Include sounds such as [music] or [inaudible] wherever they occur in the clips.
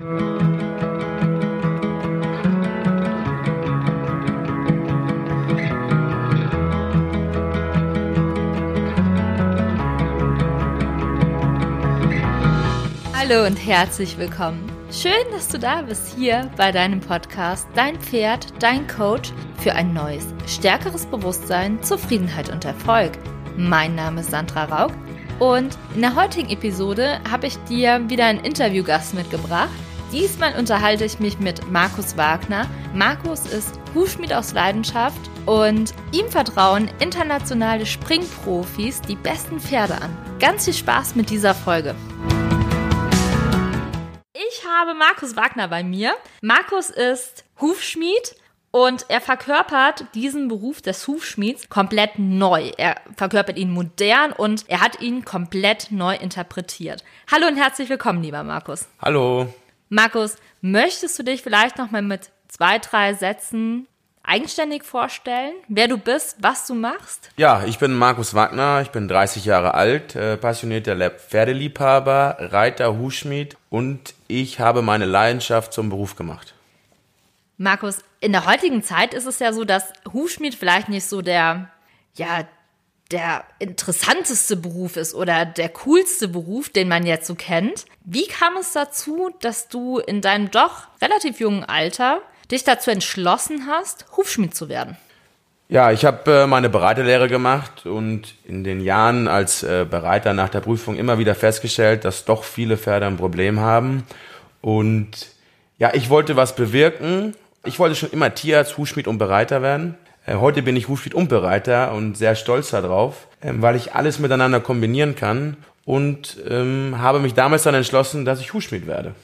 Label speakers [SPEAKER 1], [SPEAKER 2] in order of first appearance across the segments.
[SPEAKER 1] Hallo und herzlich willkommen. Schön, dass du da bist hier bei deinem Podcast Dein Pferd, dein Coach für ein neues, stärkeres Bewusstsein, Zufriedenheit und Erfolg. Mein Name ist Sandra Raug und in der heutigen Episode habe ich dir wieder einen Interviewgast mitgebracht. Diesmal unterhalte ich mich mit Markus Wagner. Markus ist Hufschmied aus Leidenschaft und ihm vertrauen internationale Springprofis die besten Pferde an. Ganz viel Spaß mit dieser Folge habe Markus Wagner bei mir. Markus ist Hufschmied und er verkörpert diesen Beruf des Hufschmieds komplett neu. Er verkörpert ihn modern und er hat ihn komplett neu interpretiert. Hallo und herzlich willkommen, lieber Markus.
[SPEAKER 2] Hallo.
[SPEAKER 1] Markus, möchtest du dich vielleicht noch mal mit zwei, drei Sätzen eigenständig vorstellen, wer du bist, was du machst?
[SPEAKER 2] Ja, ich bin Markus Wagner, ich bin 30 Jahre alt, äh, passionierter Pferdeliebhaber, Reiter, Hufschmied und ich habe meine Leidenschaft zum Beruf gemacht.
[SPEAKER 1] Markus, in der heutigen Zeit ist es ja so, dass Hufschmied vielleicht nicht so der, ja, der interessanteste Beruf ist oder der coolste Beruf, den man jetzt so kennt. Wie kam es dazu, dass du in deinem doch relativ jungen Alter dich dazu entschlossen hast, Hufschmied zu werden?
[SPEAKER 2] Ja, ich habe äh, meine Bereiterlehre gemacht und in den Jahren als äh, Bereiter nach der Prüfung immer wieder festgestellt, dass doch viele Pferde ein Problem haben. Und ja, ich wollte was bewirken. Ich wollte schon immer Tierarzt, Hufschmied und Bereiter werden. Äh, heute bin ich Hufschmied und Bereiter und sehr stolz darauf, ähm, weil ich alles miteinander kombinieren kann und ähm, habe mich damals dann entschlossen, dass ich Hufschmied werde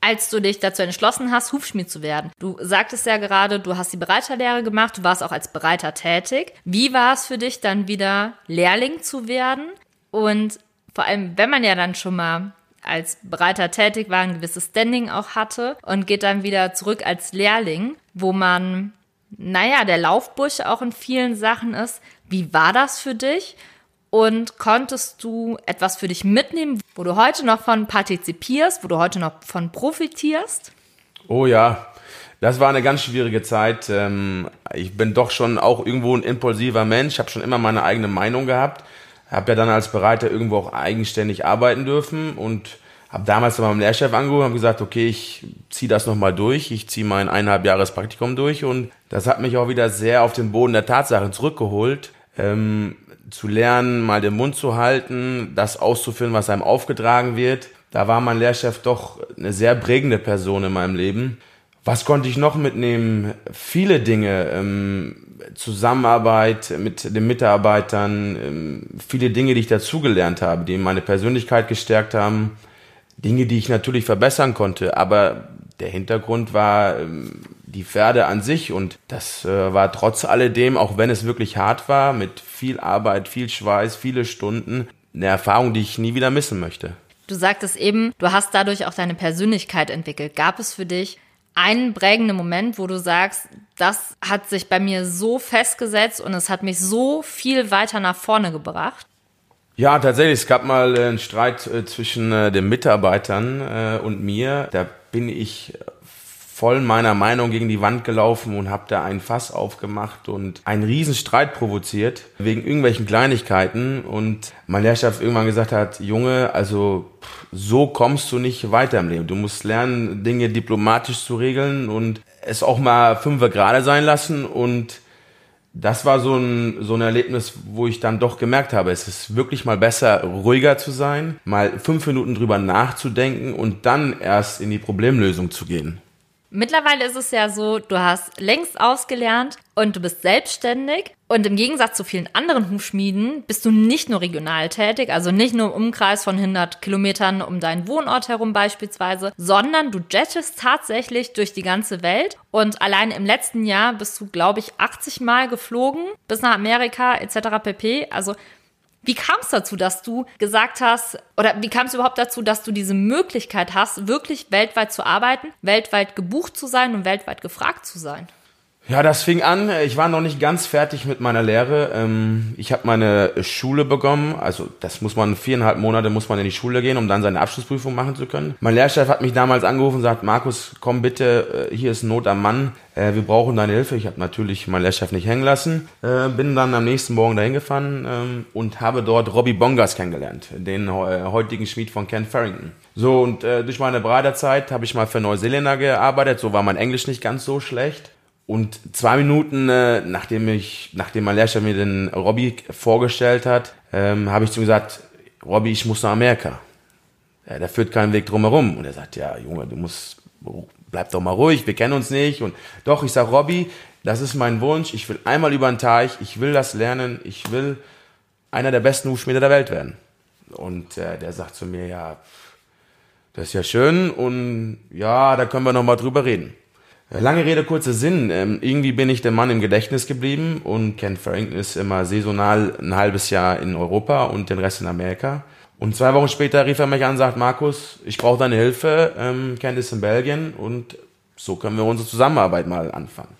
[SPEAKER 1] als du dich dazu entschlossen hast, Hufschmied zu werden. Du sagtest ja gerade, du hast die Bereiterlehre gemacht, du warst auch als Bereiter tätig. Wie war es für dich dann wieder Lehrling zu werden? Und vor allem, wenn man ja dann schon mal als Bereiter tätig war, ein gewisses Standing auch hatte und geht dann wieder zurück als Lehrling, wo man, naja, der Laufbusch auch in vielen Sachen ist. Wie war das für dich? Und konntest du etwas für dich mitnehmen, wo du heute noch von partizipierst, wo du heute noch von profitierst?
[SPEAKER 2] Oh ja, das war eine ganz schwierige Zeit. Ähm, ich bin doch schon auch irgendwo ein impulsiver Mensch, habe schon immer meine eigene Meinung gehabt, habe ja dann als Bereiter irgendwo auch eigenständig arbeiten dürfen und habe damals bei meinem Lehrchef angerufen und gesagt, okay, ich ziehe das nochmal durch, ich ziehe mein eineinhalb Jahres Praktikum durch und das hat mich auch wieder sehr auf den Boden der Tatsachen zurückgeholt. Ähm, zu lernen, mal den Mund zu halten, das auszuführen, was einem aufgetragen wird. Da war mein Lehrchef doch eine sehr prägende Person in meinem Leben. Was konnte ich noch mitnehmen? Viele Dinge. Ähm, Zusammenarbeit mit den Mitarbeitern, ähm, viele Dinge, die ich dazugelernt habe, die meine Persönlichkeit gestärkt haben. Dinge, die ich natürlich verbessern konnte. Aber der Hintergrund war ähm, die Pferde an sich und das äh, war trotz alledem, auch wenn es wirklich hart war, mit viel Arbeit, viel Schweiß, viele Stunden, eine Erfahrung, die ich nie wieder missen möchte.
[SPEAKER 1] Du sagtest eben, du hast dadurch auch deine Persönlichkeit entwickelt. Gab es für dich einen prägenden Moment, wo du sagst, das hat sich bei mir so festgesetzt und es hat mich so viel weiter nach vorne gebracht?
[SPEAKER 2] Ja, tatsächlich. Es gab mal einen Streit äh, zwischen äh, den Mitarbeitern äh, und mir. Da bin ich voll meiner Meinung gegen die Wand gelaufen und habe da ein Fass aufgemacht und einen riesen Streit provoziert wegen irgendwelchen Kleinigkeiten und mein Lehrchef irgendwann gesagt hat, Junge, also so kommst du nicht weiter im Leben. Du musst lernen, Dinge diplomatisch zu regeln und es auch mal fünf gerade sein lassen und das war so ein, so ein Erlebnis, wo ich dann doch gemerkt habe, es ist wirklich mal besser, ruhiger zu sein, mal fünf Minuten drüber nachzudenken und dann erst in die Problemlösung zu gehen.
[SPEAKER 1] Mittlerweile ist es ja so, du hast längst ausgelernt und du bist selbstständig. Und im Gegensatz zu vielen anderen Hufschmieden bist du nicht nur regional tätig, also nicht nur im Umkreis von 100 Kilometern um deinen Wohnort herum beispielsweise, sondern du jettest tatsächlich durch die ganze Welt. Und allein im letzten Jahr bist du, glaube ich, 80 Mal geflogen bis nach Amerika etc. pp. Also wie kam es dazu, dass du gesagt hast, oder wie kam es überhaupt dazu, dass du diese Möglichkeit hast, wirklich weltweit zu arbeiten, weltweit gebucht zu sein und weltweit gefragt zu sein?
[SPEAKER 2] Ja, das fing an. Ich war noch nicht ganz fertig mit meiner Lehre. Ähm, ich habe meine Schule bekommen. Also das muss man viereinhalb Monate muss man in die Schule gehen, um dann seine Abschlussprüfung machen zu können. Mein Lehrchef hat mich damals angerufen und sagt: Markus, komm bitte, äh, hier ist Not am Mann. Äh, wir brauchen deine Hilfe. Ich habe natürlich meinen Lehrchef nicht hängen lassen. Äh, bin dann am nächsten Morgen dahin gefahren ähm, und habe dort Robbie Bongas kennengelernt, den heutigen Schmied von Ken Farrington. So und durch meine Breiterzeit habe ich mal für Neuseeländer gearbeitet. So war mein Englisch nicht ganz so schlecht. Und zwei Minuten, äh, nachdem ich, nachdem mein Lehrchef mir den Robby vorgestellt hat, ähm, habe ich zu ihm gesagt, Robby, ich muss nach Amerika. Ja, da führt kein Weg drumherum. Und er sagt, ja, Junge, du musst, bleib doch mal ruhig, wir kennen uns nicht. Und doch, ich sag, Robby, das ist mein Wunsch. Ich will einmal über den Teich, ich will das lernen, ich will einer der besten Hufschmiede der Welt werden. Und äh, der sagt zu mir, ja, das ist ja schön und ja, da können wir noch mal drüber reden. Lange Rede, kurzer Sinn. Ähm, irgendwie bin ich der Mann im Gedächtnis geblieben und Ken Farrington ist immer saisonal ein halbes Jahr in Europa und den Rest in Amerika. Und zwei Wochen später rief er mich an und sagt, Markus, ich brauche deine Hilfe, ähm, Ken ist in Belgien und so können wir unsere Zusammenarbeit mal anfangen.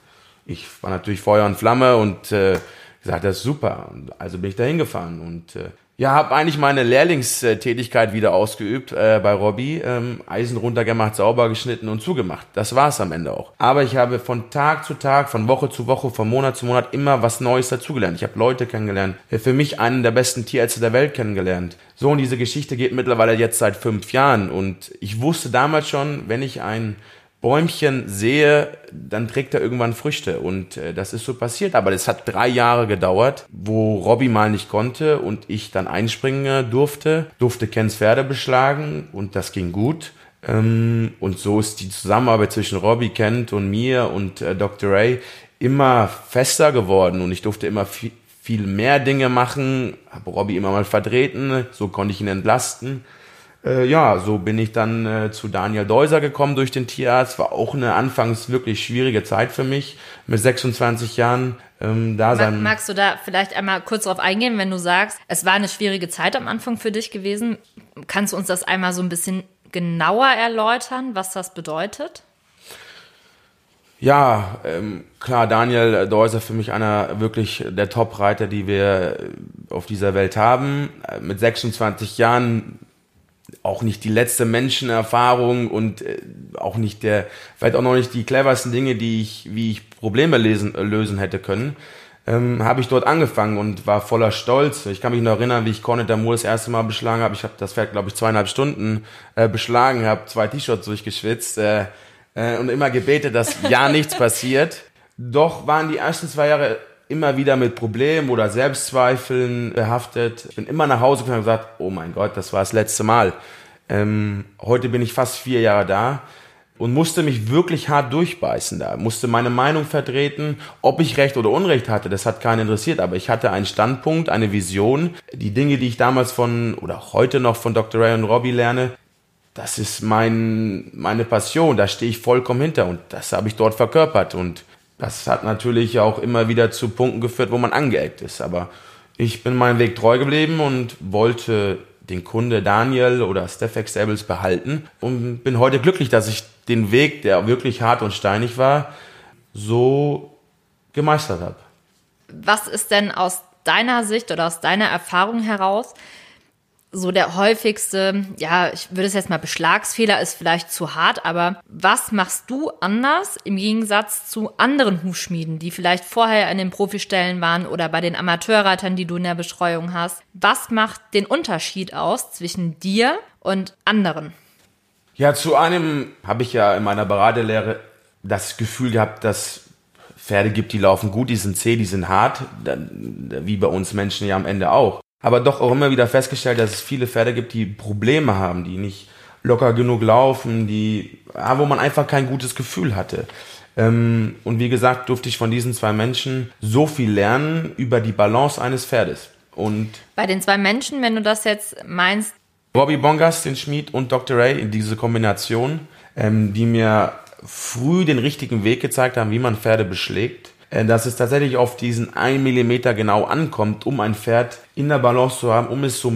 [SPEAKER 2] Ich war natürlich Feuer und Flamme und äh, gesagt, das ist super. Also bin ich da hingefahren und äh, ja, habe eigentlich meine Lehrlingstätigkeit wieder ausgeübt äh, bei Robbie. Ähm, Eisen runtergemacht, sauber geschnitten und zugemacht. Das war's am Ende auch. Aber ich habe von Tag zu Tag, von Woche zu Woche, von Monat zu Monat immer was Neues dazugelernt. Ich habe Leute kennengelernt. Für mich einen der besten Tierärzte der Welt kennengelernt. So, und diese Geschichte geht mittlerweile jetzt seit fünf Jahren. Und ich wusste damals schon, wenn ich ein Bäumchen sehe, dann trägt er irgendwann Früchte. Und äh, das ist so passiert. Aber es hat drei Jahre gedauert, wo Robby mal nicht konnte und ich dann einspringen durfte, durfte Kens Pferde beschlagen und das ging gut. Ähm, und so ist die Zusammenarbeit zwischen Robby, Kent und mir und äh, Dr. Ray immer fester geworden und ich durfte immer viel, viel mehr Dinge machen, habe Robby immer mal vertreten, so konnte ich ihn entlasten. Äh, ja, so bin ich dann äh, zu Daniel Deuser gekommen durch den Tierarzt. War auch eine anfangs wirklich schwierige Zeit für mich mit 26 Jahren. Ähm, da sein.
[SPEAKER 1] Magst du da vielleicht einmal kurz drauf eingehen, wenn du sagst, es war eine schwierige Zeit am Anfang für dich gewesen? Kannst du uns das einmal so ein bisschen genauer erläutern, was das bedeutet?
[SPEAKER 2] Ja, ähm, klar, Daniel Deuser für mich einer wirklich der Top-Reiter, die wir auf dieser Welt haben. Äh, mit 26 Jahren auch nicht die letzte Menschenerfahrung und äh, auch nicht der, vielleicht auch noch nicht die cleversten Dinge, die ich, wie ich Probleme lesen, äh, lösen hätte können, ähm, habe ich dort angefangen und war voller Stolz. Ich kann mich noch erinnern, wie ich Cornet Damour das erste Mal beschlagen habe. Ich habe das Pferd, glaube ich, zweieinhalb Stunden äh, beschlagen, habe zwei T-Shirts durchgeschwitzt äh, äh, und immer gebetet, dass ja nichts passiert. Doch waren die ersten zwei Jahre immer wieder mit Problemen oder Selbstzweifeln behaftet. Ich bin immer nach Hause gekommen und gesagt, oh mein Gott, das war das letzte Mal. Ähm, heute bin ich fast vier Jahre da und musste mich wirklich hart durchbeißen da, musste meine Meinung vertreten, ob ich Recht oder Unrecht hatte, das hat keinen interessiert, aber ich hatte einen Standpunkt, eine Vision, die Dinge, die ich damals von oder heute noch von Dr. Ray und Robbie lerne, das ist mein, meine Passion, da stehe ich vollkommen hinter und das habe ich dort verkörpert und das hat natürlich auch immer wieder zu Punkten geführt, wo man angeeckt ist. Aber ich bin meinem Weg treu geblieben und wollte den Kunde Daniel oder Stefex Stables behalten und bin heute glücklich, dass ich den Weg, der wirklich hart und steinig war, so gemeistert habe.
[SPEAKER 1] Was ist denn aus deiner Sicht oder aus deiner Erfahrung heraus so der häufigste, ja, ich würde es jetzt mal Beschlagsfehler ist vielleicht zu hart, aber was machst du anders im Gegensatz zu anderen Hufschmieden, die vielleicht vorher in den Profistellen waren oder bei den Amateurreitern, die du in der Bestreuung hast? Was macht den Unterschied aus zwischen dir und anderen?
[SPEAKER 2] Ja, zu einem habe ich ja in meiner Beraterlehre das Gefühl gehabt, dass Pferde gibt, die laufen gut, die sind zäh, die sind hart, wie bei uns Menschen ja am Ende auch aber doch auch immer wieder festgestellt, dass es viele Pferde gibt, die Probleme haben, die nicht locker genug laufen, die, ja, wo man einfach kein gutes Gefühl hatte. Ähm, und wie gesagt, durfte ich von diesen zwei Menschen so viel lernen über die Balance eines Pferdes. Und
[SPEAKER 1] bei den zwei Menschen, wenn du das jetzt meinst.
[SPEAKER 2] Bobby Bongas, den Schmied, und Dr. Ray, in diese Kombination, ähm, die mir früh den richtigen Weg gezeigt haben, wie man Pferde beschlägt dass es tatsächlich auf diesen 1 Millimeter genau ankommt, um ein Pferd in der Balance zu haben, um es so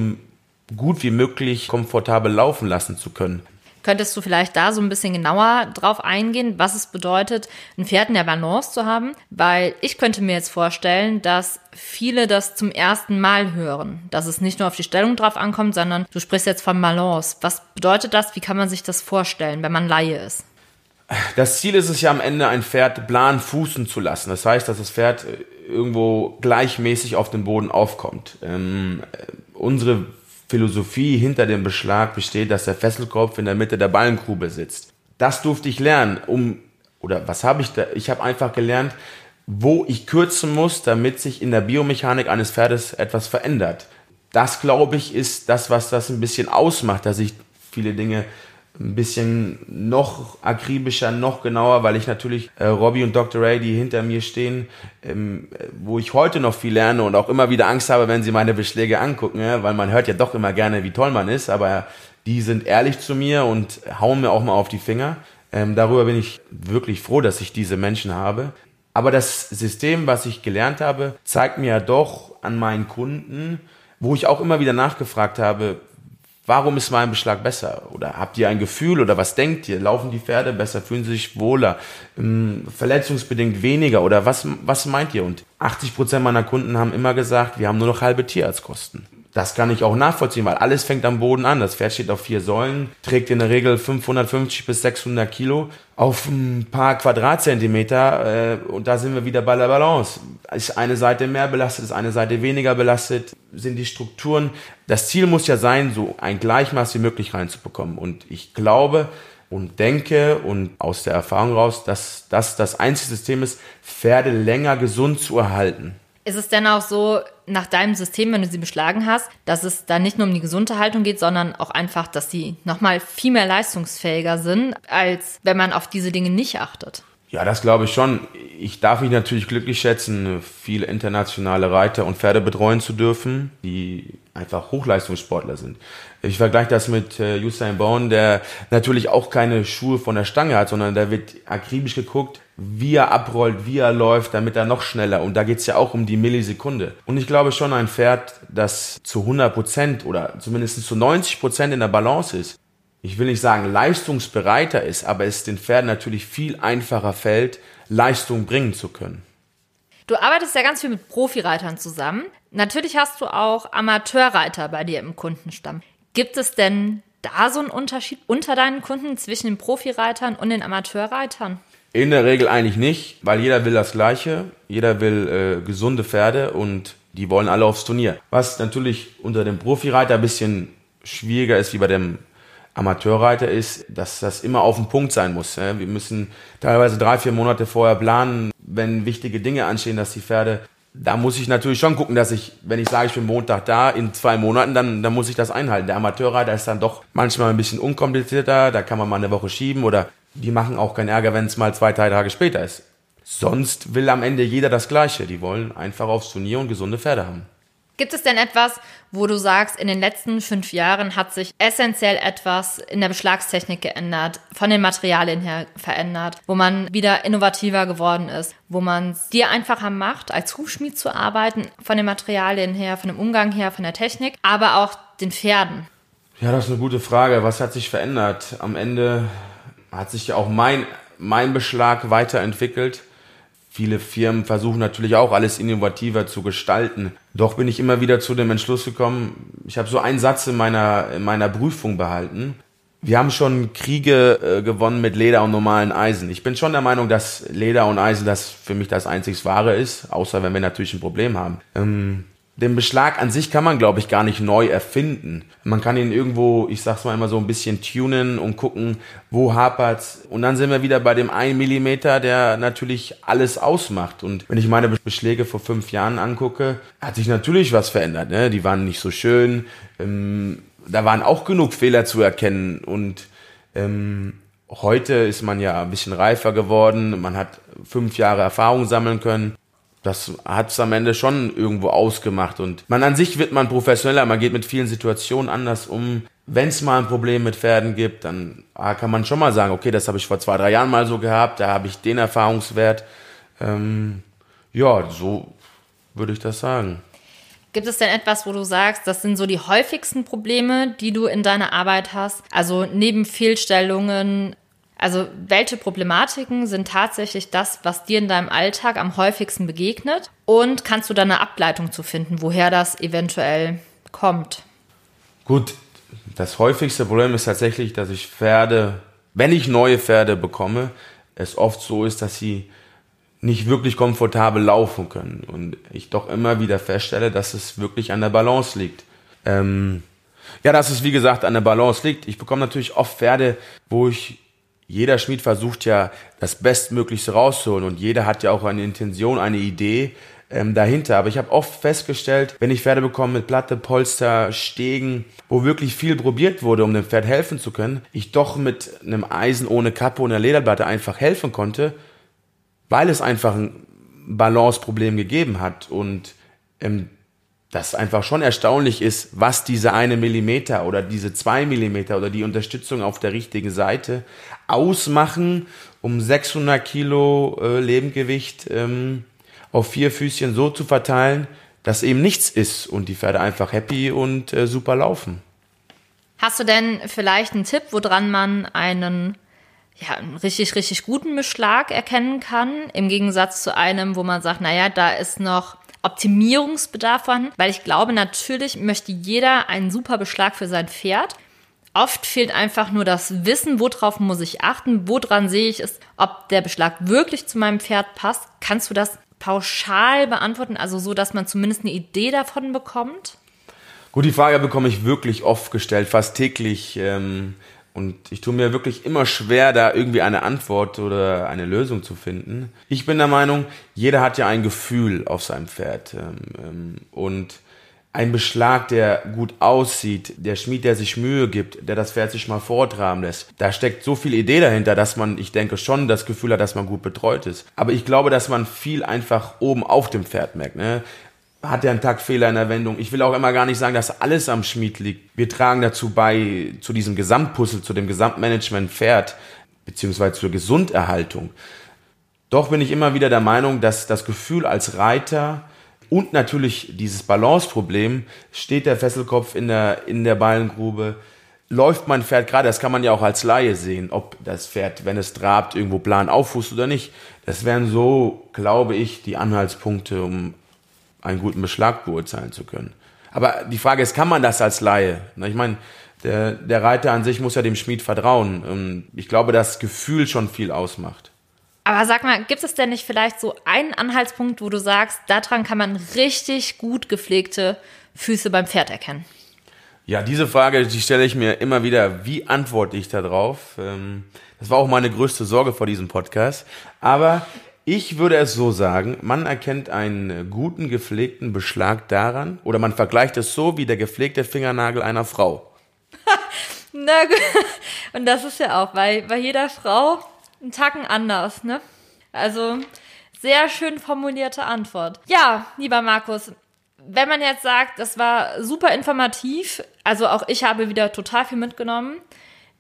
[SPEAKER 2] gut wie möglich komfortabel laufen lassen zu können.
[SPEAKER 1] Könntest du vielleicht da so ein bisschen genauer drauf eingehen, was es bedeutet, ein Pferd in der Balance zu haben? Weil ich könnte mir jetzt vorstellen, dass viele das zum ersten Mal hören, dass es nicht nur auf die Stellung drauf ankommt, sondern du sprichst jetzt von Balance. Was bedeutet das? Wie kann man sich das vorstellen, wenn man Laie ist?
[SPEAKER 2] Das Ziel ist es ja am Ende, ein Pferd plan fußen zu lassen. Das heißt, dass das Pferd äh, irgendwo gleichmäßig auf dem Boden aufkommt. Ähm, äh, unsere Philosophie hinter dem Beschlag besteht, dass der Fesselkopf in der Mitte der Ballengrube sitzt. Das durfte ich lernen, um, oder was habe ich da? Ich habe einfach gelernt, wo ich kürzen muss, damit sich in der Biomechanik eines Pferdes etwas verändert. Das, glaube ich, ist das, was das ein bisschen ausmacht, dass ich viele Dinge ein bisschen noch akribischer, noch genauer, weil ich natürlich äh, Robbie und Dr. Ray, die hinter mir stehen, ähm, wo ich heute noch viel lerne und auch immer wieder Angst habe, wenn sie meine Beschläge angucken, ja, weil man hört ja doch immer gerne, wie toll man ist, aber die sind ehrlich zu mir und hauen mir auch mal auf die Finger. Ähm, darüber bin ich wirklich froh, dass ich diese Menschen habe. Aber das System, was ich gelernt habe, zeigt mir ja doch an meinen Kunden, wo ich auch immer wieder nachgefragt habe, Warum ist mein Beschlag besser? Oder habt ihr ein Gefühl oder was denkt ihr? Laufen die Pferde besser? Fühlen sie sich wohler? Ähm, verletzungsbedingt weniger? Oder was, was meint ihr? Und 80 Prozent meiner Kunden haben immer gesagt, wir haben nur noch halbe Tierarztkosten. Das kann ich auch nachvollziehen, weil alles fängt am Boden an. Das Pferd steht auf vier Säulen, trägt in der Regel 550 bis 600 Kilo auf ein paar Quadratzentimeter äh, und da sind wir wieder bei der Balance. Ist eine Seite mehr belastet, ist eine Seite weniger belastet, sind die Strukturen. Das Ziel muss ja sein, so ein Gleichmaß wie möglich reinzubekommen. Und ich glaube und denke und aus der Erfahrung raus, dass das das einzige System ist, Pferde länger gesund zu erhalten.
[SPEAKER 1] Ist es denn auch so, nach deinem System, wenn du sie beschlagen hast, dass es da nicht nur um die gesunde Haltung geht, sondern auch einfach, dass sie nochmal viel mehr leistungsfähiger sind, als wenn man auf diese Dinge nicht achtet?
[SPEAKER 2] Ja, das glaube ich schon. Ich darf mich natürlich glücklich schätzen, viele internationale Reiter und Pferde betreuen zu dürfen, die einfach Hochleistungssportler sind. Ich vergleiche das mit äh, Usain Bourne, der natürlich auch keine Schuhe von der Stange hat, sondern da wird akribisch geguckt, wie er abrollt, wie er läuft, damit er noch schneller. Und da geht's ja auch um die Millisekunde. Und ich glaube schon, ein Pferd, das zu 100 Prozent oder zumindest zu 90 Prozent in der Balance ist, ich will nicht sagen leistungsbereiter ist, aber es den Pferden natürlich viel einfacher fällt, Leistung bringen zu können.
[SPEAKER 1] Du arbeitest ja ganz viel mit Profireitern zusammen. Natürlich hast du auch Amateurreiter bei dir im Kundenstamm. Gibt es denn da so einen Unterschied unter deinen Kunden zwischen den Profireitern und den Amateurreitern?
[SPEAKER 2] In der Regel eigentlich nicht, weil jeder will das Gleiche. Jeder will äh, gesunde Pferde und die wollen alle aufs Turnier. Was natürlich unter dem Profireiter ein bisschen schwieriger ist wie bei dem Amateurreiter ist, dass das immer auf den Punkt sein muss. Wir müssen teilweise drei, vier Monate vorher planen, wenn wichtige Dinge anstehen, dass die Pferde da muss ich natürlich schon gucken, dass ich, wenn ich sage, ich bin Montag da, in zwei Monaten, dann, dann muss ich das einhalten. Der Amateurreiter ist dann doch manchmal ein bisschen unkomplizierter, da kann man mal eine Woche schieben oder die machen auch keinen Ärger, wenn es mal zwei, drei Tage später ist. Sonst will am Ende jeder das Gleiche. Die wollen einfach aufs Turnier und gesunde Pferde haben.
[SPEAKER 1] Gibt es denn etwas, wo du sagst, in den letzten fünf Jahren hat sich essentiell etwas in der Beschlagstechnik geändert, von den Materialien her verändert, wo man wieder innovativer geworden ist, wo man es dir einfacher macht, als Hufschmied zu arbeiten, von den Materialien her, von dem Umgang her, von der Technik, aber auch den Pferden?
[SPEAKER 2] Ja, das ist eine gute Frage. Was hat sich verändert? Am Ende hat sich ja auch mein, mein Beschlag weiterentwickelt. Viele Firmen versuchen natürlich auch alles innovativer zu gestalten. Doch bin ich immer wieder zu dem Entschluss gekommen, ich habe so einen Satz in meiner, in meiner Prüfung behalten. Wir haben schon Kriege äh, gewonnen mit Leder und normalen Eisen. Ich bin schon der Meinung, dass Leder und Eisen das für mich das einzig Wahre ist, außer wenn wir natürlich ein Problem haben. Ähm, den Beschlag an sich kann man, glaube ich, gar nicht neu erfinden. Man kann ihn irgendwo, ich sag's mal immer so ein bisschen tunen und gucken, wo hapert's. Und dann sind wir wieder bei dem einen Millimeter, der natürlich alles ausmacht. Und wenn ich meine Beschläge vor fünf Jahren angucke, hat sich natürlich was verändert. Ne? Die waren nicht so schön. Ähm, da waren auch genug Fehler zu erkennen. Und ähm, heute ist man ja ein bisschen reifer geworden. Man hat fünf Jahre Erfahrung sammeln können das hat es am Ende schon irgendwo ausgemacht. Und man an sich wird man professioneller, man geht mit vielen Situationen anders um. Wenn es mal ein Problem mit Pferden gibt, dann ah, kann man schon mal sagen, okay, das habe ich vor zwei, drei Jahren mal so gehabt, da habe ich den Erfahrungswert. Ähm, ja, so würde ich das sagen.
[SPEAKER 1] Gibt es denn etwas, wo du sagst, das sind so die häufigsten Probleme, die du in deiner Arbeit hast? Also neben Fehlstellungen, also welche Problematiken sind tatsächlich das, was dir in deinem Alltag am häufigsten begegnet? Und kannst du da eine Ableitung zu finden, woher das eventuell kommt?
[SPEAKER 2] Gut, das häufigste Problem ist tatsächlich, dass ich Pferde, wenn ich neue Pferde bekomme, es oft so ist, dass sie nicht wirklich komfortabel laufen können. Und ich doch immer wieder feststelle, dass es wirklich an der Balance liegt. Ähm, ja, dass es wie gesagt an der Balance liegt. Ich bekomme natürlich oft Pferde, wo ich jeder Schmied versucht ja das Bestmöglichste rauszuholen und jeder hat ja auch eine Intention, eine Idee ähm, dahinter. Aber ich habe oft festgestellt, wenn ich Pferde bekomme mit Platte, Polster, Stegen, wo wirklich viel probiert wurde, um dem Pferd helfen zu können, ich doch mit einem Eisen ohne Kappe und einer Lederplatte einfach helfen konnte, weil es einfach ein Balanceproblem gegeben hat und ähm, das einfach schon erstaunlich ist, was diese eine Millimeter oder diese zwei Millimeter oder die Unterstützung auf der richtigen Seite ausmachen, um 600 Kilo äh, Lebendgewicht ähm, auf vier Füßchen so zu verteilen, dass eben nichts ist und die Pferde einfach happy und äh, super laufen.
[SPEAKER 1] Hast du denn vielleicht einen Tipp, woran man einen ja, einen richtig, richtig guten Beschlag erkennen kann, im Gegensatz zu einem, wo man sagt, naja, da ist noch Optimierungsbedarf vorhanden, weil ich glaube, natürlich möchte jeder einen super Beschlag für sein Pferd. Oft fehlt einfach nur das Wissen, worauf muss ich achten, woran sehe ich es, ob der Beschlag wirklich zu meinem Pferd passt. Kannst du das pauschal beantworten, also so, dass man zumindest eine Idee davon bekommt?
[SPEAKER 2] Gut, die Frage bekomme ich wirklich oft gestellt, fast täglich. Ähm, und ich tue mir wirklich immer schwer, da irgendwie eine Antwort oder eine Lösung zu finden. Ich bin der Meinung, jeder hat ja ein Gefühl auf seinem Pferd. Ähm, ähm, und ein Beschlag, der gut aussieht, der Schmied, der sich Mühe gibt, der das Pferd sich mal vortragen lässt, da steckt so viel Idee dahinter, dass man, ich denke schon, das Gefühl hat, dass man gut betreut ist. Aber ich glaube, dass man viel einfach oben auf dem Pferd merkt. Ne? Hat er einen Taktfehler in der Wendung. Ich will auch immer gar nicht sagen, dass alles am Schmied liegt. Wir tragen dazu bei, zu diesem Gesamtpuzzle, zu dem Gesamtmanagement Pferd, beziehungsweise zur Gesunderhaltung. Doch bin ich immer wieder der Meinung, dass das Gefühl als Reiter und natürlich dieses Balanceproblem, steht der Fesselkopf in der, in der Ballengrube, läuft mein Pferd gerade, das kann man ja auch als Laie sehen, ob das Pferd, wenn es trabt, irgendwo plan auffußt oder nicht. Das wären so, glaube ich, die Anhaltspunkte, um einen guten Beschlag beurteilen zu können. Aber die Frage ist, kann man das als Laie? Ich meine, der, der Reiter an sich muss ja dem Schmied vertrauen. Ich glaube, das Gefühl schon viel ausmacht.
[SPEAKER 1] Aber sag mal, gibt es denn nicht vielleicht so einen Anhaltspunkt, wo du sagst, daran kann man richtig gut gepflegte Füße beim Pferd erkennen?
[SPEAKER 2] Ja, diese Frage, die stelle ich mir immer wieder. Wie antworte ich darauf? Ähm, das war auch meine größte Sorge vor diesem Podcast. Aber ich würde es so sagen, man erkennt einen guten gepflegten Beschlag daran, oder man vergleicht es so wie der gepflegte Fingernagel einer Frau. [laughs]
[SPEAKER 1] Na gut. Und das ist ja auch bei, bei jeder Frau einen Tacken anders, ne? Also, sehr schön formulierte Antwort. Ja, lieber Markus, wenn man jetzt sagt, das war super informativ, also auch ich habe wieder total viel mitgenommen.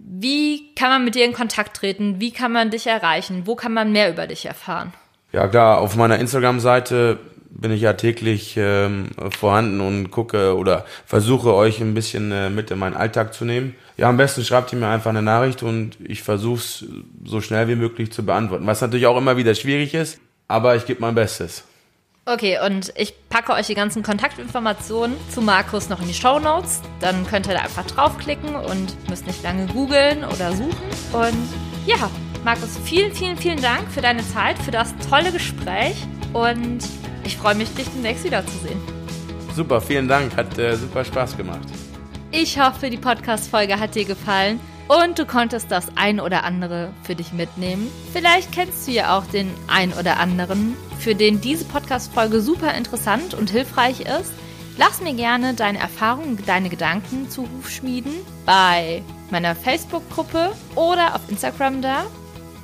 [SPEAKER 1] Wie kann man mit dir in Kontakt treten? Wie kann man dich erreichen? Wo kann man mehr über dich erfahren?
[SPEAKER 2] Ja klar, auf meiner Instagram-Seite bin ich ja täglich ähm, vorhanden und gucke oder versuche euch ein bisschen äh, mit in meinen Alltag zu nehmen. Ja, am besten schreibt ihr mir einfach eine Nachricht und ich versuche es so schnell wie möglich zu beantworten. Was natürlich auch immer wieder schwierig ist, aber ich gebe mein Bestes.
[SPEAKER 1] Okay, und ich packe euch die ganzen Kontaktinformationen zu Markus noch in die Show Notes. Dann könnt ihr da einfach draufklicken und müsst nicht lange googeln oder suchen. Und ja, Markus, vielen, vielen, vielen Dank für deine Zeit, für das tolle Gespräch und ich freue mich, dich demnächst wiederzusehen.
[SPEAKER 2] Super, vielen Dank, hat äh, super Spaß gemacht.
[SPEAKER 1] Ich hoffe, die Podcast-Folge hat dir gefallen und du konntest das ein oder andere für dich mitnehmen. Vielleicht kennst du ja auch den ein oder anderen, für den diese Podcast-Folge super interessant und hilfreich ist. Lass mir gerne deine Erfahrungen, deine Gedanken zu Hufschmieden bei meiner Facebook-Gruppe oder auf Instagram da.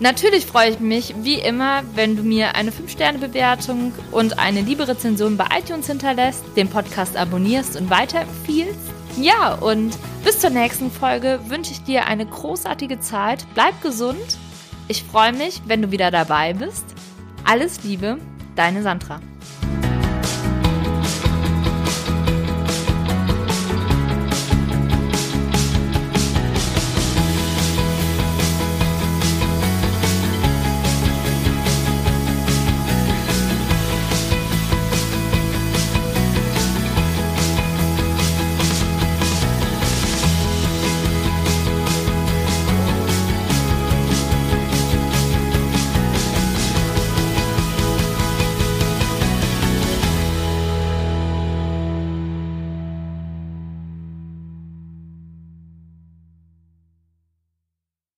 [SPEAKER 1] Natürlich freue ich mich, wie immer, wenn du mir eine 5-Sterne-Bewertung und eine liebe Rezension bei iTunes hinterlässt, den Podcast abonnierst und weiterempfiehlst. Ja, und bis zur nächsten Folge wünsche ich dir eine großartige Zeit. Bleib gesund. Ich freue mich, wenn du wieder dabei bist. Alles Liebe, deine Sandra.